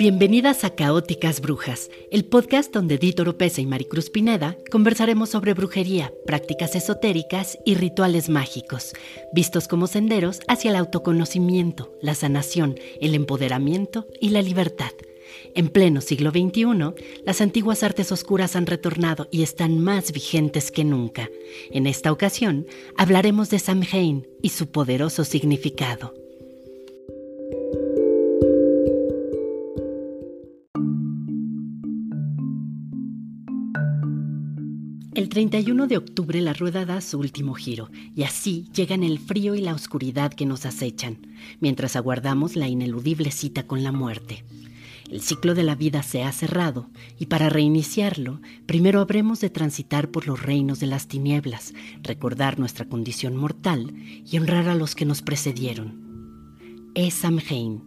Bienvenidas a Caóticas Brujas, el podcast donde Dito Oropesa y Maricruz Pineda conversaremos sobre brujería, prácticas esotéricas y rituales mágicos, vistos como senderos hacia el autoconocimiento, la sanación, el empoderamiento y la libertad. En pleno siglo XXI, las antiguas artes oscuras han retornado y están más vigentes que nunca. En esta ocasión, hablaremos de Samhain y su poderoso significado. 31 de octubre la rueda da su último giro y así llegan el frío y la oscuridad que nos acechan, mientras aguardamos la ineludible cita con la muerte. El ciclo de la vida se ha cerrado y para reiniciarlo, primero habremos de transitar por los reinos de las tinieblas, recordar nuestra condición mortal y honrar a los que nos precedieron. Es Samhain,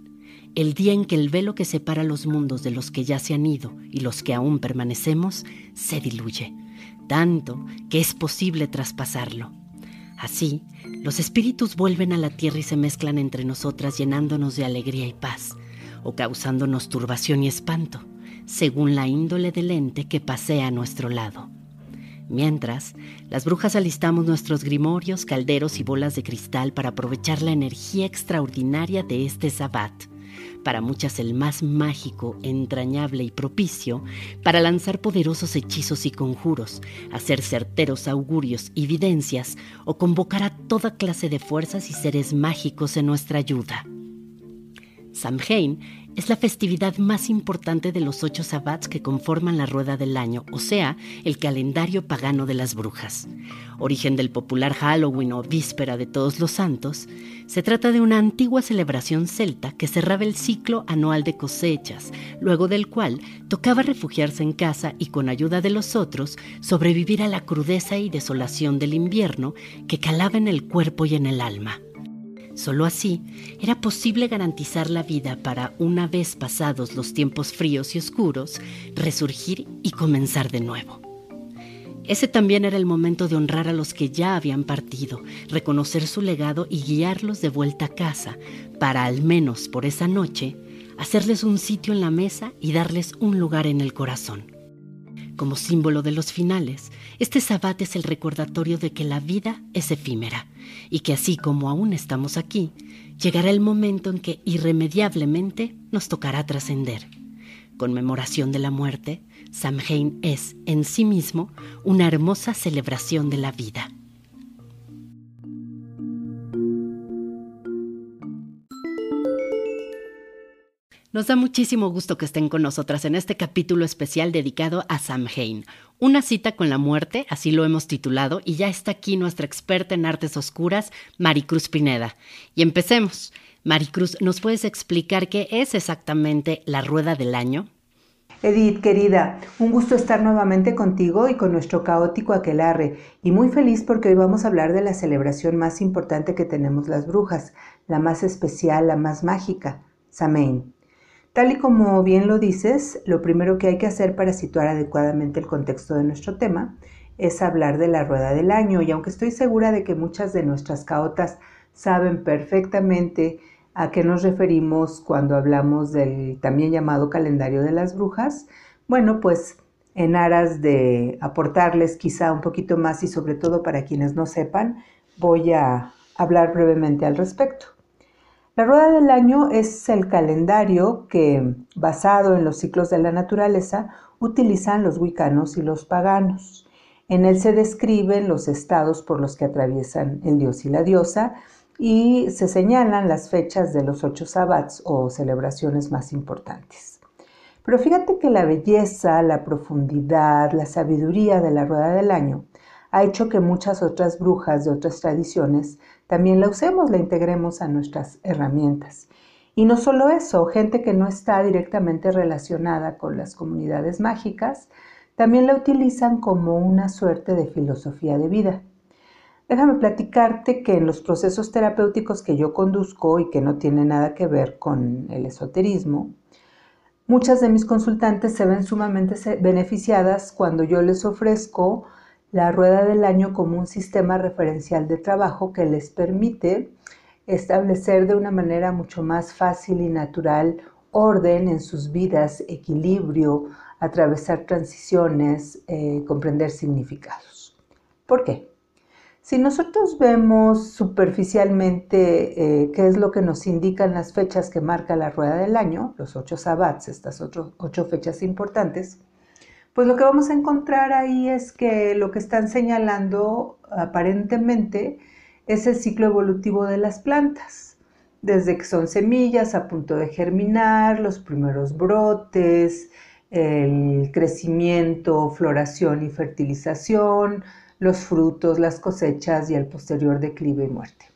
el día en que el velo que separa los mundos de los que ya se han ido y los que aún permanecemos se diluye tanto que es posible traspasarlo. Así, los espíritus vuelven a la tierra y se mezclan entre nosotras llenándonos de alegría y paz, o causándonos turbación y espanto, según la índole del ente que pasea a nuestro lado. Mientras, las brujas alistamos nuestros grimorios, calderos y bolas de cristal para aprovechar la energía extraordinaria de este sabbat para muchas el más mágico, entrañable y propicio, para lanzar poderosos hechizos y conjuros, hacer certeros augurios y evidencias o convocar a toda clase de fuerzas y seres mágicos en nuestra ayuda. Samhain es la festividad más importante de los ocho sabbats que conforman la rueda del año, o sea, el calendario pagano de las brujas. Origen del popular Halloween o víspera de todos los santos, se trata de una antigua celebración celta que cerraba el ciclo anual de cosechas, luego del cual tocaba refugiarse en casa y con ayuda de los otros sobrevivir a la crudeza y desolación del invierno que calaba en el cuerpo y en el alma. Solo así era posible garantizar la vida para, una vez pasados los tiempos fríos y oscuros, resurgir y comenzar de nuevo. Ese también era el momento de honrar a los que ya habían partido, reconocer su legado y guiarlos de vuelta a casa, para al menos por esa noche, hacerles un sitio en la mesa y darles un lugar en el corazón. Como símbolo de los finales, este sabbat es el recordatorio de que la vida es efímera y que así como aún estamos aquí, llegará el momento en que irremediablemente nos tocará trascender. Conmemoración de la muerte, Samhain es en sí mismo una hermosa celebración de la vida. Nos da muchísimo gusto que estén con nosotras en este capítulo especial dedicado a Samhain, una cita con la muerte, así lo hemos titulado, y ya está aquí nuestra experta en artes oscuras, Maricruz Pineda. Y empecemos. Maricruz, ¿nos puedes explicar qué es exactamente la rueda del año? Edith, querida, un gusto estar nuevamente contigo y con nuestro caótico aquelarre, y muy feliz porque hoy vamos a hablar de la celebración más importante que tenemos las brujas, la más especial, la más mágica, Samhain. Tal y como bien lo dices, lo primero que hay que hacer para situar adecuadamente el contexto de nuestro tema es hablar de la rueda del año y aunque estoy segura de que muchas de nuestras caotas saben perfectamente a qué nos referimos cuando hablamos del también llamado calendario de las brujas, bueno, pues en aras de aportarles quizá un poquito más y sobre todo para quienes no sepan, voy a hablar brevemente al respecto. La rueda del año es el calendario que, basado en los ciclos de la naturaleza, utilizan los wicanos y los paganos. En él se describen los estados por los que atraviesan el dios y la diosa y se señalan las fechas de los ocho sabbats o celebraciones más importantes. Pero fíjate que la belleza, la profundidad, la sabiduría de la rueda del año ha hecho que muchas otras brujas de otras tradiciones también la usemos, la integremos a nuestras herramientas. Y no solo eso, gente que no está directamente relacionada con las comunidades mágicas, también la utilizan como una suerte de filosofía de vida. Déjame platicarte que en los procesos terapéuticos que yo conduzco y que no tienen nada que ver con el esoterismo, muchas de mis consultantes se ven sumamente beneficiadas cuando yo les ofrezco la rueda del año como un sistema referencial de trabajo que les permite establecer de una manera mucho más fácil y natural orden en sus vidas, equilibrio, atravesar transiciones, eh, comprender significados. ¿Por qué? Si nosotros vemos superficialmente eh, qué es lo que nos indican las fechas que marca la rueda del año, los ocho sabbats, estas ocho fechas importantes, pues lo que vamos a encontrar ahí es que lo que están señalando aparentemente es el ciclo evolutivo de las plantas, desde que son semillas a punto de germinar, los primeros brotes, el crecimiento, floración y fertilización, los frutos, las cosechas y el posterior declive y muerte.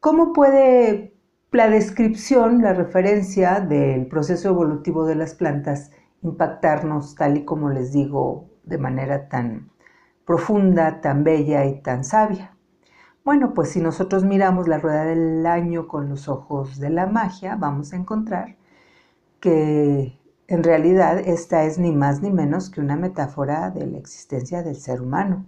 ¿Cómo puede la descripción, la referencia del proceso evolutivo de las plantas impactarnos tal y como les digo de manera tan profunda, tan bella y tan sabia? Bueno, pues si nosotros miramos la rueda del año con los ojos de la magia, vamos a encontrar que en realidad, esta es ni más ni menos que una metáfora de la existencia del ser humano.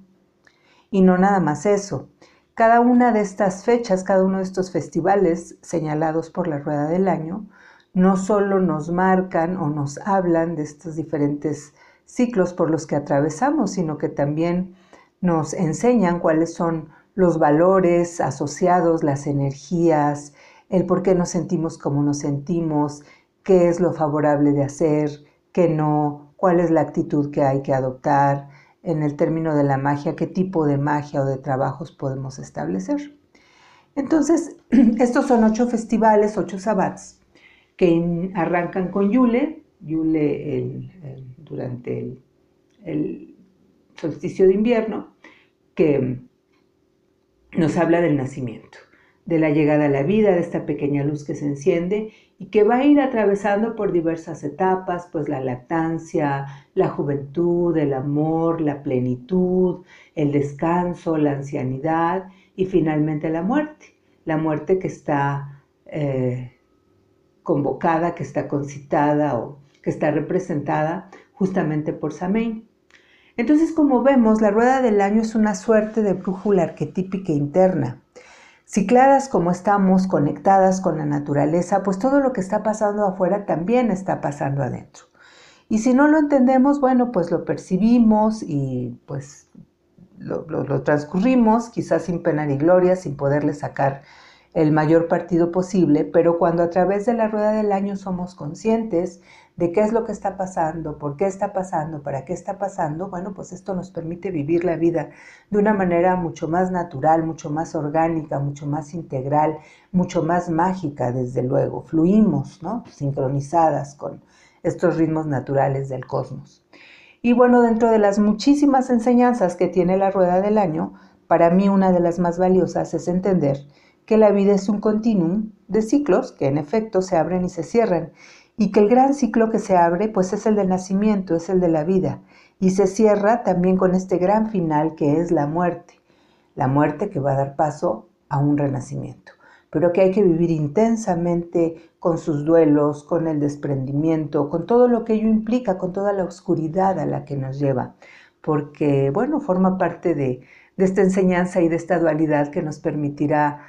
Y no nada más eso. Cada una de estas fechas, cada uno de estos festivales señalados por la rueda del año, no solo nos marcan o nos hablan de estos diferentes ciclos por los que atravesamos, sino que también nos enseñan cuáles son los valores asociados, las energías, el por qué nos sentimos como nos sentimos, qué es lo favorable de hacer, qué no, cuál es la actitud que hay que adoptar en el término de la magia, qué tipo de magia o de trabajos podemos establecer. Entonces, estos son ocho festivales, ocho sabbats, que arrancan con Yule, Yule durante el, el solsticio de invierno, que nos habla del nacimiento, de la llegada a la vida, de esta pequeña luz que se enciende y que va a ir atravesando por diversas etapas, pues la lactancia, la juventud, el amor, la plenitud, el descanso, la ancianidad y finalmente la muerte. La muerte que está eh, convocada, que está concitada o que está representada justamente por Samein. Entonces, como vemos, la rueda del año es una suerte de brújula arquetípica interna Cicladas como estamos, conectadas con la naturaleza, pues todo lo que está pasando afuera también está pasando adentro. Y si no lo entendemos, bueno, pues lo percibimos y pues lo, lo transcurrimos, quizás sin pena ni gloria, sin poderle sacar el mayor partido posible, pero cuando a través de la rueda del año somos conscientes de qué es lo que está pasando, por qué está pasando, para qué está pasando, bueno, pues esto nos permite vivir la vida de una manera mucho más natural, mucho más orgánica, mucho más integral, mucho más mágica, desde luego. Fluimos, ¿no? Sincronizadas con estos ritmos naturales del cosmos. Y bueno, dentro de las muchísimas enseñanzas que tiene la rueda del año, para mí una de las más valiosas es entender que la vida es un continuum de ciclos que en efecto se abren y se cierran y que el gran ciclo que se abre pues es el del nacimiento, es el de la vida y se cierra también con este gran final que es la muerte, la muerte que va a dar paso a un renacimiento, pero que hay que vivir intensamente con sus duelos, con el desprendimiento, con todo lo que ello implica, con toda la oscuridad a la que nos lleva, porque bueno, forma parte de, de esta enseñanza y de esta dualidad que nos permitirá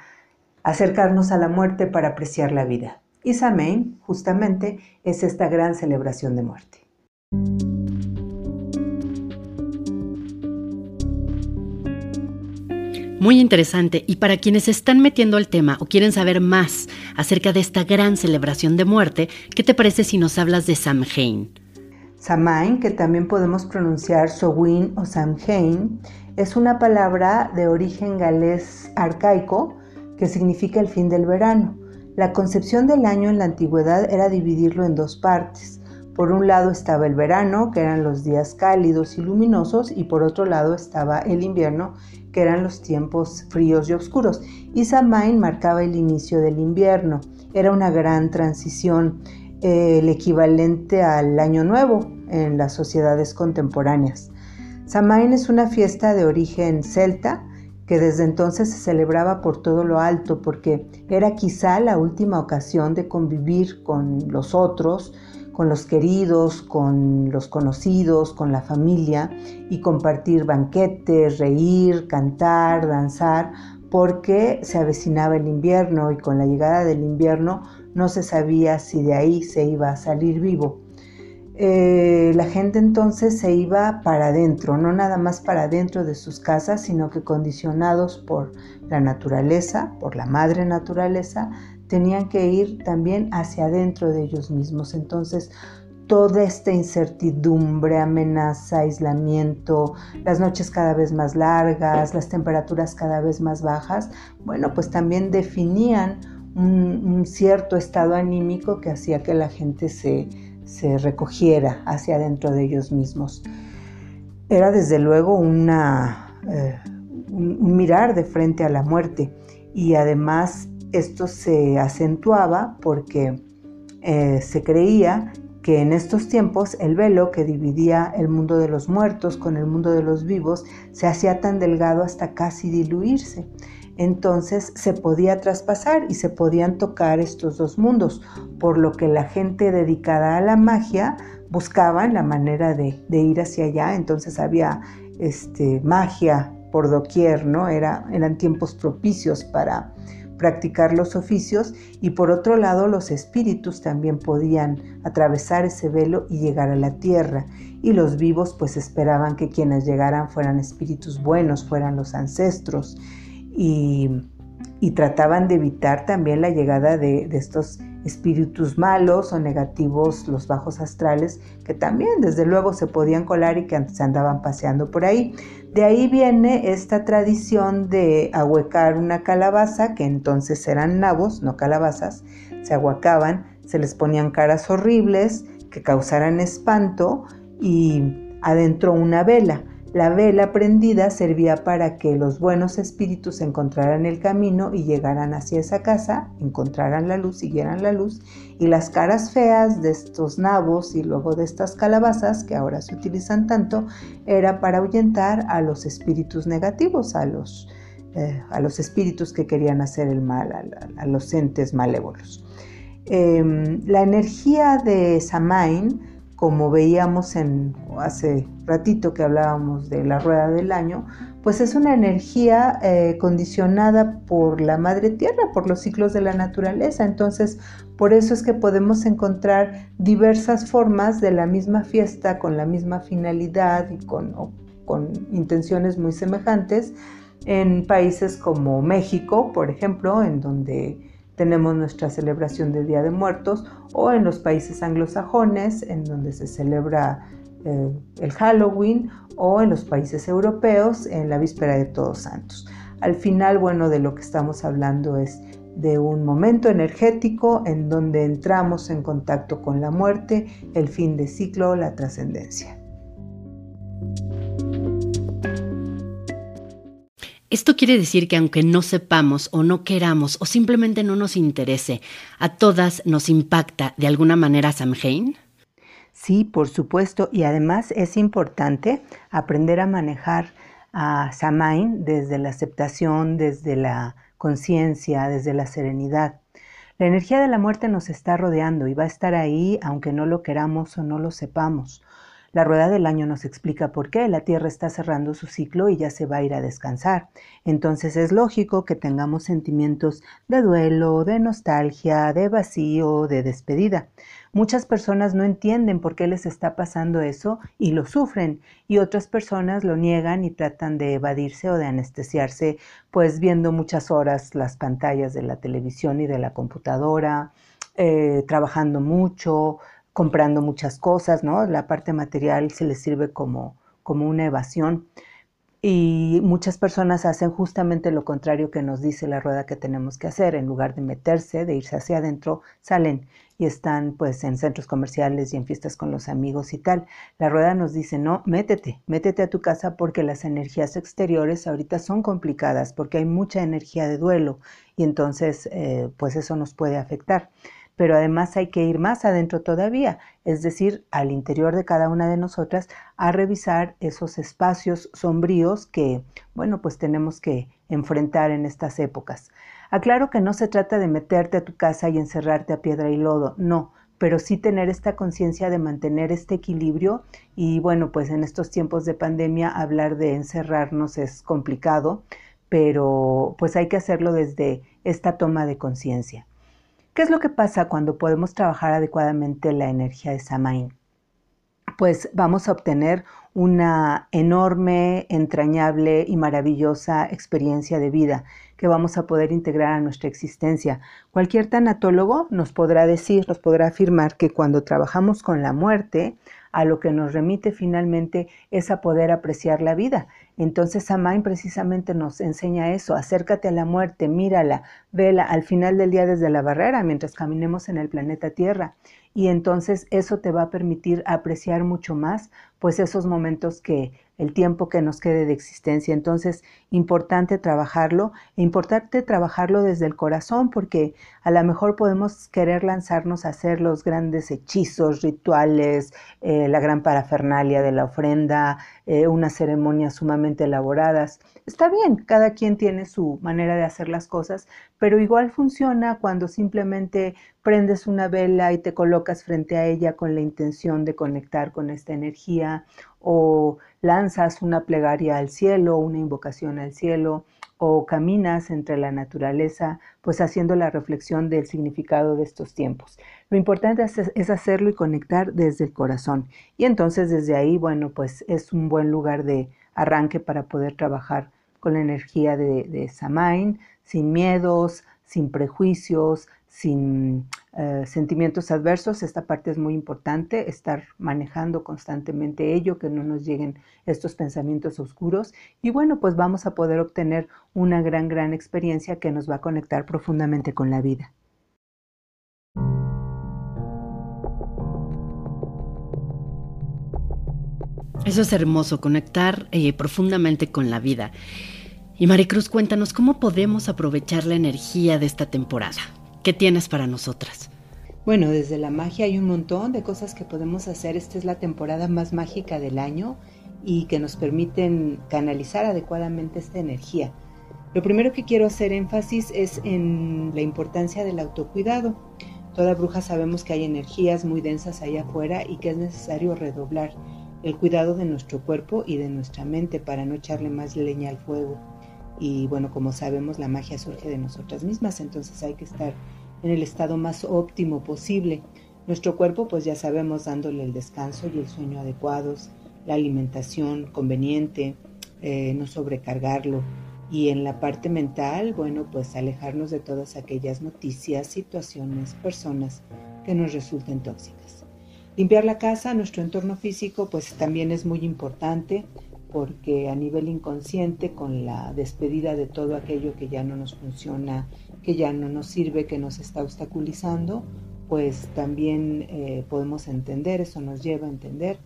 acercarnos a la muerte para apreciar la vida. Y Samhain, justamente, es esta gran celebración de muerte. Muy interesante. Y para quienes están metiendo al tema o quieren saber más acerca de esta gran celebración de muerte, ¿qué te parece si nos hablas de Samhain? Samhain, que también podemos pronunciar Sowin o Samhain, es una palabra de origen galés arcaico que significa el fin del verano. La concepción del año en la antigüedad era dividirlo en dos partes. Por un lado estaba el verano, que eran los días cálidos y luminosos, y por otro lado estaba el invierno, que eran los tiempos fríos y oscuros. Y Samain marcaba el inicio del invierno. Era una gran transición, eh, el equivalente al año nuevo en las sociedades contemporáneas. Samain es una fiesta de origen celta, que desde entonces se celebraba por todo lo alto, porque era quizá la última ocasión de convivir con los otros, con los queridos, con los conocidos, con la familia y compartir banquetes, reír, cantar, danzar, porque se avecinaba el invierno y con la llegada del invierno no se sabía si de ahí se iba a salir vivo. Eh, la gente entonces se iba para adentro, no nada más para adentro de sus casas, sino que condicionados por la naturaleza, por la madre naturaleza, tenían que ir también hacia adentro de ellos mismos. Entonces, toda esta incertidumbre, amenaza, aislamiento, las noches cada vez más largas, las temperaturas cada vez más bajas, bueno, pues también definían un, cierto estado anímico que hacía que la gente se, recogiera hacia adentro de ellos mismos. Era desde luego una, eh, un, mirar de frente a la muerte y además esto se acentuaba porque eh, se creía que en estos tiempos el velo que dividía el mundo de los muertos con el mundo de los vivos se hacía tan delgado hasta casi diluirse. Entonces se podía traspasar y se podían tocar estos dos mundos, por lo que la gente dedicada a la magia buscaba la manera de, ir hacia allá. Entonces había este, magia por doquier, ¿no? Era, eran tiempos propicios para, practicar los oficios y por otro lado los espíritus también podían atravesar ese velo y llegar a la tierra y los vivos pues esperaban que quienes llegaran fueran espíritus buenos, fueran los ancestros y, trataban de evitar también la llegada de, de estos espíritus malos o negativos, los bajos astrales, que también desde luego se podían colar y que se andaban paseando por ahí. De ahí viene esta tradición de ahuecar una calabaza, que entonces eran nabos, no calabazas, se ahuecaban, se les ponían caras horribles que causaran espanto y adentro una vela. La vela prendida servía para que los buenos espíritus encontraran el camino y llegaran hacia esa casa, encontraran la luz, siguieran la luz, y las caras feas de estos nabos y luego de estas calabazas, que ahora se utilizan tanto, era para ahuyentar a los espíritus negativos, a los, eh, a los espíritus que querían hacer el mal, a, los entes malévolos. Em, la energía de Samain como veíamos en hace ratito que hablábamos de la rueda del año, pues es una energía eh, condicionada por la madre tierra, por los ciclos de la naturaleza. Entonces, por eso es que podemos encontrar diversas formas de la misma fiesta con la misma finalidad y con, con intenciones muy semejantes en países como México, por ejemplo, en donde tenemos nuestra celebración del Día de Muertos o en los países anglosajones en donde se celebra eh, el Halloween o en los países europeos en la víspera de Todos Santos. Al final, bueno, de lo que estamos hablando es de un momento energético en donde entramos en contacto con la muerte, el fin de ciclo, la trascendencia. Esto quiere decir que aunque no sepamos o no queramos o simplemente no nos interese, a todas nos impacta de alguna manera Samhain. Sí, por supuesto, y además es importante aprender a manejar a Samhain desde la aceptación, desde la conciencia, desde la serenidad. La energía de la muerte nos está rodeando y va a estar ahí aunque no lo queramos o no lo sepamos. La rueda del año nos explica por qué la Tierra está cerrando su ciclo y ya se va a ir a descansar. Entonces es lógico que tengamos sentimientos de duelo, de nostalgia, de vacío, de despedida. Muchas personas no entienden por qué les está pasando eso y lo sufren, y otras personas lo niegan y tratan de evadirse o de anestesiarse, pues viendo muchas horas las pantallas de la televisión y de la computadora, eh, trabajando mucho, comprando muchas cosas, ¿no? La parte material se les sirve como, como una evasión. Y muchas personas hacen justamente lo contrario que nos dice la rueda que tenemos que hacer. En lugar de meterse, de irse hacia adentro, salen y están pues en centros comerciales y en fiestas con los amigos y tal. La rueda nos dice, no, métete, métete a tu casa porque las energías exteriores ahorita son complicadas, porque hay mucha energía de duelo y entonces eh, pues eso nos puede afectar pero además hay que ir más adentro todavía, es decir, al interior de cada una de nosotras, a revisar esos espacios sombríos que, bueno, pues tenemos que enfrentar en estas épocas. Aclaro que no se trata de meterte a tu casa y encerrarte a piedra y lodo, no, pero sí tener esta conciencia de mantener este equilibrio y bueno, pues en estos tiempos de pandemia hablar de encerrarnos es complicado, pero pues hay que hacerlo desde esta toma de conciencia. ¿Qué es lo que pasa cuando podemos trabajar adecuadamente la energía de Samain? Pues vamos a obtener una enorme, entrañable y maravillosa experiencia de vida que vamos a poder integrar a nuestra existencia. Cualquier tanatólogo nos podrá decir, nos podrá afirmar que cuando trabajamos con la muerte, a lo que nos remite finalmente es a poder apreciar la vida. Entonces Samain precisamente nos enseña eso, acércate a la muerte, mírala, vela al final del día desde la barrera mientras caminemos en el planeta Tierra y entonces eso te va a permitir apreciar mucho más pues esos momentos que el tiempo que nos quede de existencia. Entonces, importante trabajarlo, e importante trabajarlo desde el corazón, porque a lo mejor podemos querer lanzarnos a hacer los grandes hechizos, rituales, eh, la gran parafernalia de la ofrenda, eh, unas ceremonias sumamente elaboradas. Está bien, cada quien tiene su manera de hacer las cosas, pero igual funciona cuando simplemente prendes una vela y te colocas frente a ella con la intención de conectar con esta energía o lanzas una plegaria al cielo, una invocación al cielo, o caminas entre la naturaleza, pues haciendo la reflexión del significado de estos tiempos. Lo importante es, hacerlo y conectar desde el corazón. Y entonces desde ahí, bueno, pues es un buen lugar de arranque para poder trabajar con la energía de, de Samain, sin miedos, sin prejuicios, sin eh, sentimientos adversos. Esta parte es muy importante, estar manejando constantemente ello, que no nos lleguen estos pensamientos oscuros. Y bueno, pues vamos a poder obtener una gran, gran experiencia que nos va a conectar profundamente con la vida. Eso es hermoso, conectar eh, profundamente con la vida. Y Maricruz, cuéntanos cómo podemos aprovechar la energía de esta temporada. ¿Qué tienes para nosotras? Bueno, desde la magia hay un montón de cosas que podemos hacer. Esta es la temporada más mágica del año y que nos permiten canalizar adecuadamente esta energía. Lo primero que quiero hacer énfasis es en la importancia del autocuidado. Toda bruja sabemos que hay energías muy densas allá afuera y que es necesario redoblar el cuidado de nuestro cuerpo y de nuestra mente para no echarle más leña al fuego. Y bueno, como sabemos, la magia surge de nosotras mismas, entonces hay que estar en el estado más óptimo posible. Nuestro cuerpo, pues ya sabemos, dándole el descanso y el sueño adecuados, la alimentación conveniente, eh, no sobrecargarlo. Y en la parte mental, bueno, pues alejarnos de todas aquellas noticias, situaciones, personas que nos resulten tóxicas. Limpiar la casa, nuestro entorno físico, pues también es muy importante porque a nivel inconsciente, con la despedida de todo aquello que ya no nos funciona, que ya no nos sirve, que nos está obstaculizando, pues también eh, podemos entender, eso nos lleva a entender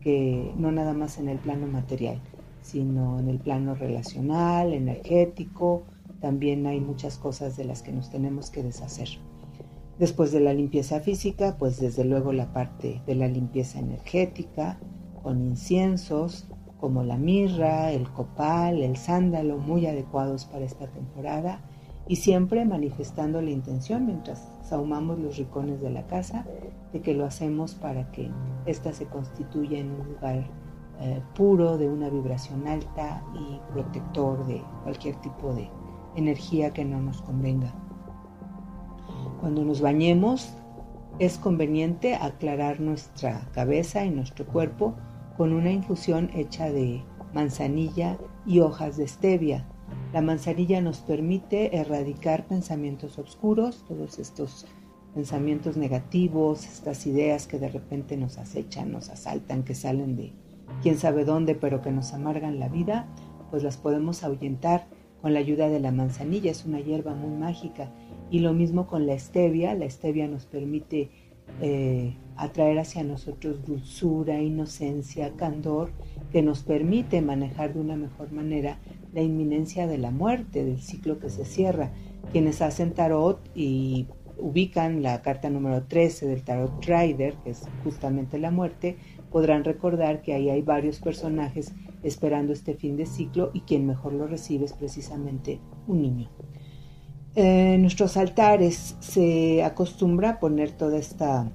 que no nada más en el plano material, sino en el plano relacional, energético, también hay muchas cosas de las que nos tenemos que deshacer. Después de la limpieza física, pues desde luego la parte de la limpieza energética, con inciensos, como la mirra, el copal, el sándalo, muy adecuados para esta temporada y siempre manifestando la intención mientras sahumamos los rincones de la casa de que lo hacemos para que ésta se constituya en un lugar eh, puro, de una vibración alta y protector de cualquier tipo de energía que no nos convenga. Cuando nos bañemos es conveniente aclarar nuestra cabeza y nuestro cuerpo con una infusión hecha de manzanilla y hojas de stevia. La manzanilla nos permite erradicar pensamientos oscuros, todos estos pensamientos negativos, estas ideas que de repente nos acechan, nos asaltan, que salen de quién sabe dónde, pero que nos amargan la vida, pues las podemos ahuyentar con la ayuda de la manzanilla, es una hierba muy mágica. Y lo mismo con la stevia, la stevia nos permite eh, atraer hacia nosotros dulzura, inocencia, candor, que nos permite manejar de una mejor manera la inminencia de la muerte, del ciclo que se cierra. Quienes hacen tarot y ubican la carta número 13 del tarot Rider, que es justamente la muerte, podrán recordar que ahí hay varios personajes esperando este fin de ciclo y quien mejor lo recibe es precisamente un niño. En nuestros altares se acostumbra a poner toda esta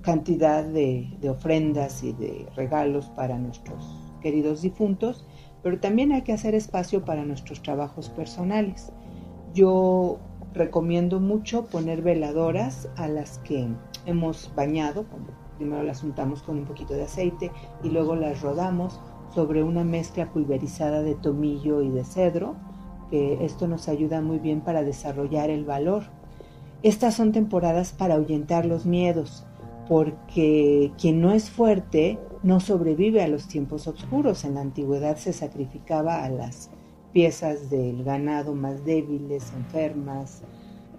cantidad de, ofrendas y de regalos para nuestros queridos difuntos, pero también hay que hacer espacio para nuestros trabajos personales. Yo recomiendo mucho poner veladoras a las que hemos bañado, primero las untamos con un poquito de aceite y luego las rodamos sobre una mezcla pulverizada de tomillo y de cedro, que esto nos ayuda muy bien para desarrollar el valor. Estas son temporadas para ahuyentar los miedos, porque quien no es fuerte no sobrevive a los tiempos oscuros. En la antigüedad se sacrificaba a las piezas del ganado más débiles, enfermas,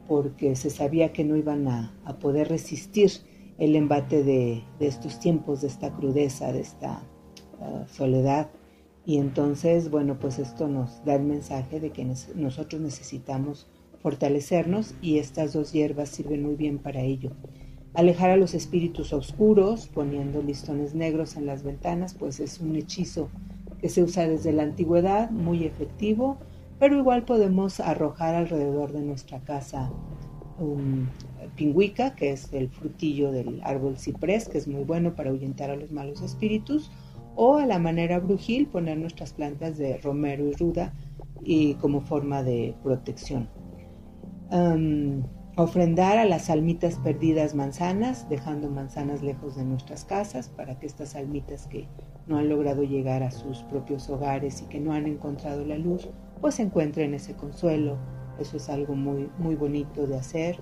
porque se sabía que no iban a, poder resistir el embate de, estos tiempos, de esta crudeza, de esta uh, soledad. Y entonces, bueno, pues esto nos da el mensaje de que nosotros necesitamos fortalecernos y estas dos hierbas sirven muy bien para ello. Alejar a los espíritus oscuros poniendo listones negros en las ventanas, pues es un hechizo que se usa desde la antigüedad, muy efectivo, pero igual podemos arrojar alrededor de nuestra casa un pingüica, que es el frutillo del árbol ciprés, que es muy bueno para ahuyentar a los malos espíritus, o a la manera brujil poner nuestras plantas de romero y ruda y como forma de protección ofrendar a las almitas perdidas manzanas, dejando manzanas lejos de nuestras casas para que estas almitas que no han logrado llegar a sus propios hogares y que no han encontrado la luz, pues encuentren ese consuelo. Eso es algo muy, muy bonito de hacer.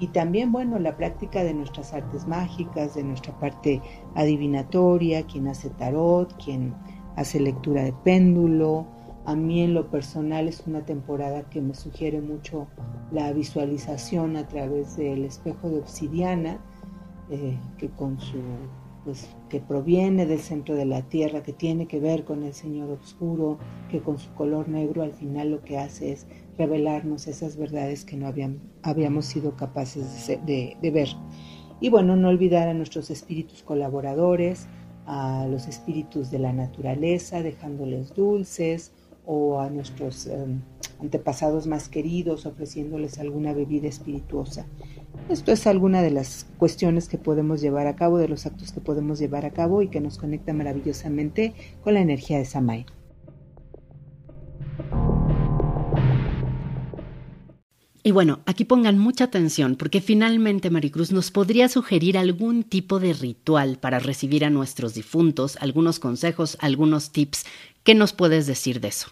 Y también, bueno, la práctica de nuestras artes mágicas, de nuestra parte adivinatoria, quien hace tarot, quien hace lectura de péndulo, a mí en lo personal es una temporada que me sugiere mucho la visualización a través del espejo de obsidiana, eh, que con su pues que proviene del centro de la tierra, que tiene que ver con el Señor oscuro, que con su color negro al final lo que hace es revelarnos esas verdades que no habíamos sido capaces de, ver. Y bueno, no olvidar a nuestros espíritus colaboradores, a los espíritus de la naturaleza, dejándoles dulces, o a nuestros em, antepasados más queridos, ofreciéndoles alguna bebida espirituosa. Esto es alguna de las cuestiones que podemos llevar a cabo, de los actos que podemos llevar a cabo y que nos conecta maravillosamente con la energía de Samay. Y bueno, aquí pongan mucha atención porque finalmente Maricruz nos podría sugerir algún tipo de ritual para recibir a nuestros difuntos, algunos consejos, algunos tips. ¿Qué nos puedes decir de eso?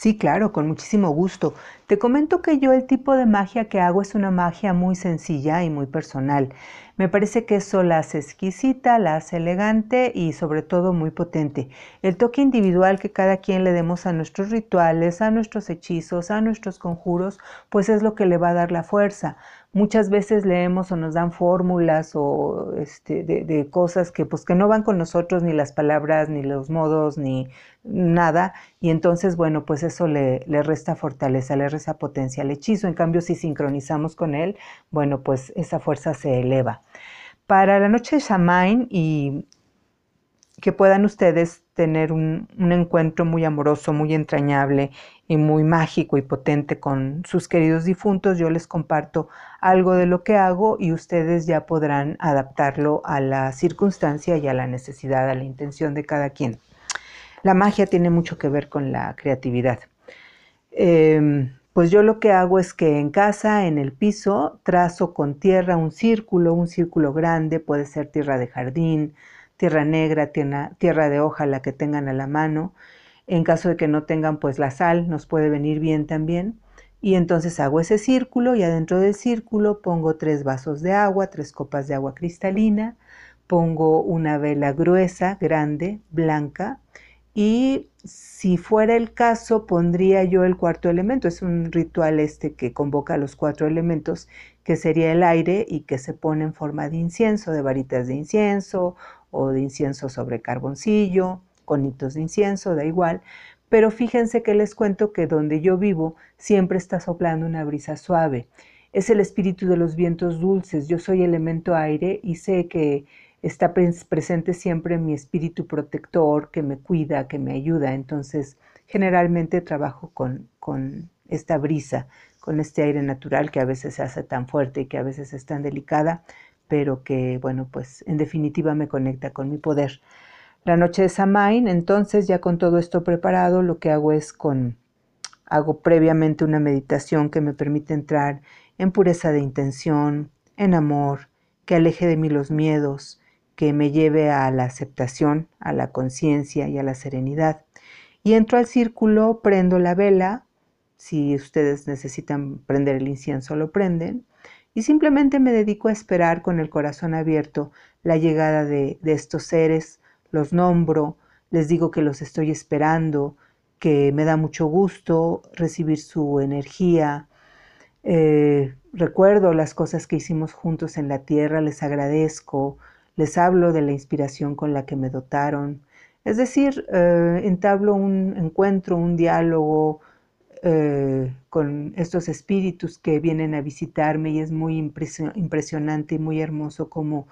Sí, claro, con muchísimo gusto. Te comento que yo el tipo de magia que hago es una magia muy sencilla y muy personal. Me parece que eso la hace exquisita, la hace elegante y sobre todo muy potente. El toque individual que cada quien le demos a nuestros rituales, a nuestros hechizos, a nuestros conjuros, pues es lo que le va a dar la fuerza. Muchas veces leemos o nos dan fórmulas o este, de, cosas que pues que no van con nosotros ni las palabras, ni los modos, ni nada. Y entonces, bueno, pues eso le, le resta fortaleza, le resta potencia al hechizo. En cambio, si sincronizamos con él, bueno, pues esa fuerza se eleva. Para la noche de Shamain y que puedan ustedes tener un, encuentro muy amoroso, muy entrañable y muy mágico y potente con sus queridos difuntos, yo les comparto algo de lo que hago y ustedes ya podrán adaptarlo a la circunstancia y a la necesidad, a la intención de cada quien. La magia tiene mucho que ver con la creatividad. Em, pues yo lo que hago es que en casa, en el piso, trazo con tierra un círculo, un círculo grande, puede ser tierra de jardín, tierra negra, tierra, de hoja, la que tengan a la mano. En caso de que no tengan, pues la sal nos puede venir bien también. Y entonces hago ese círculo y adentro del círculo pongo tres vasos de agua, tres copas de agua cristalina, pongo una vela gruesa, grande, blanca, y si fuera el caso pondría yo el cuarto elemento. Es un ritual este que convoca los cuatro elementos, que sería el aire y que se pone en forma de incienso, de varitas de incienso o de incienso sobre carboncillo, conitos de incienso, da igual. Pero fíjense que les cuento que donde yo vivo siempre está soplando una brisa suave. Es el espíritu de los vientos dulces. Yo soy elemento aire y sé que está presente siempre mi espíritu protector que me cuida, que me ayuda. Entonces, generalmente trabajo con, con esta brisa, con este aire natural que a veces se hace tan fuerte y que a veces es tan delicada, pero que, bueno, pues en definitiva me conecta con mi poder. La noche de Samain, entonces ya con todo esto preparado, lo que hago es con hago previamente una meditación que me permite entrar en pureza de intención, en amor, que aleje de mí los miedos, que me lleve a la aceptación, a la conciencia y a la serenidad. Y entro al círculo, prendo la vela, si ustedes necesitan prender el incienso lo prenden, y simplemente me dedico a esperar con el corazón abierto la llegada de, estos seres, los nombro, les digo que los estoy esperando, que me da mucho gusto recibir su energía. Eh, recuerdo las cosas que hicimos juntos en la tierra, les agradezco, les hablo de la inspiración con la que me dotaron. Es decir, eh, entablo un encuentro, un diálogo eh, con estos espíritus que vienen a visitarme y es muy impresionante y muy hermoso como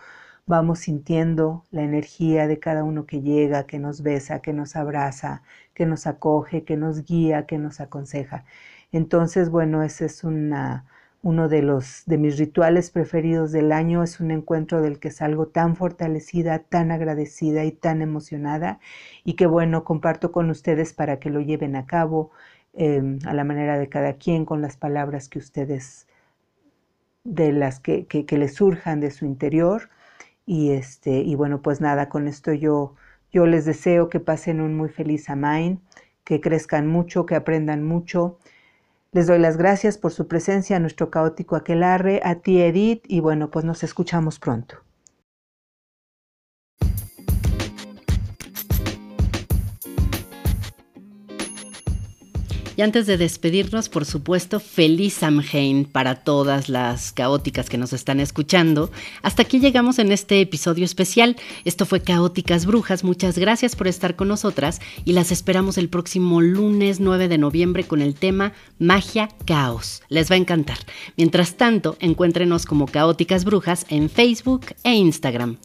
vamos sintiendo la energía de cada uno que llega, que nos besa, que nos abraza, que nos acoge, que nos guía, que nos aconseja. Entonces, bueno, ese es una, uno de los de mis rituales preferidos del año, es un encuentro del que salgo tan fortalecida, tan agradecida y tan emocionada y que bueno, comparto con ustedes para que lo lleven a cabo em, a la manera de cada quien con las palabras que ustedes de las que, que, les surjan de su interior y, este, y bueno, pues nada, con esto yo, yo les deseo que pasen un muy feliz Amain, que crezcan mucho, que aprendan mucho. Les doy las gracias por su presencia a nuestro caótico aquelarre, a ti Edith, y bueno, pues nos escuchamos pronto. Y antes de despedirnos, por supuesto, feliz Samhain para todas las caóticas que nos están escuchando. Hasta aquí llegamos en este episodio especial. Esto fue Caóticas Brujas. Muchas gracias por estar con nosotras y las esperamos el próximo lunes 9 de noviembre con el tema Magia Caos. Les va a encantar. Mientras tanto, encuéntrenos como Caóticas Brujas en Facebook e Instagram.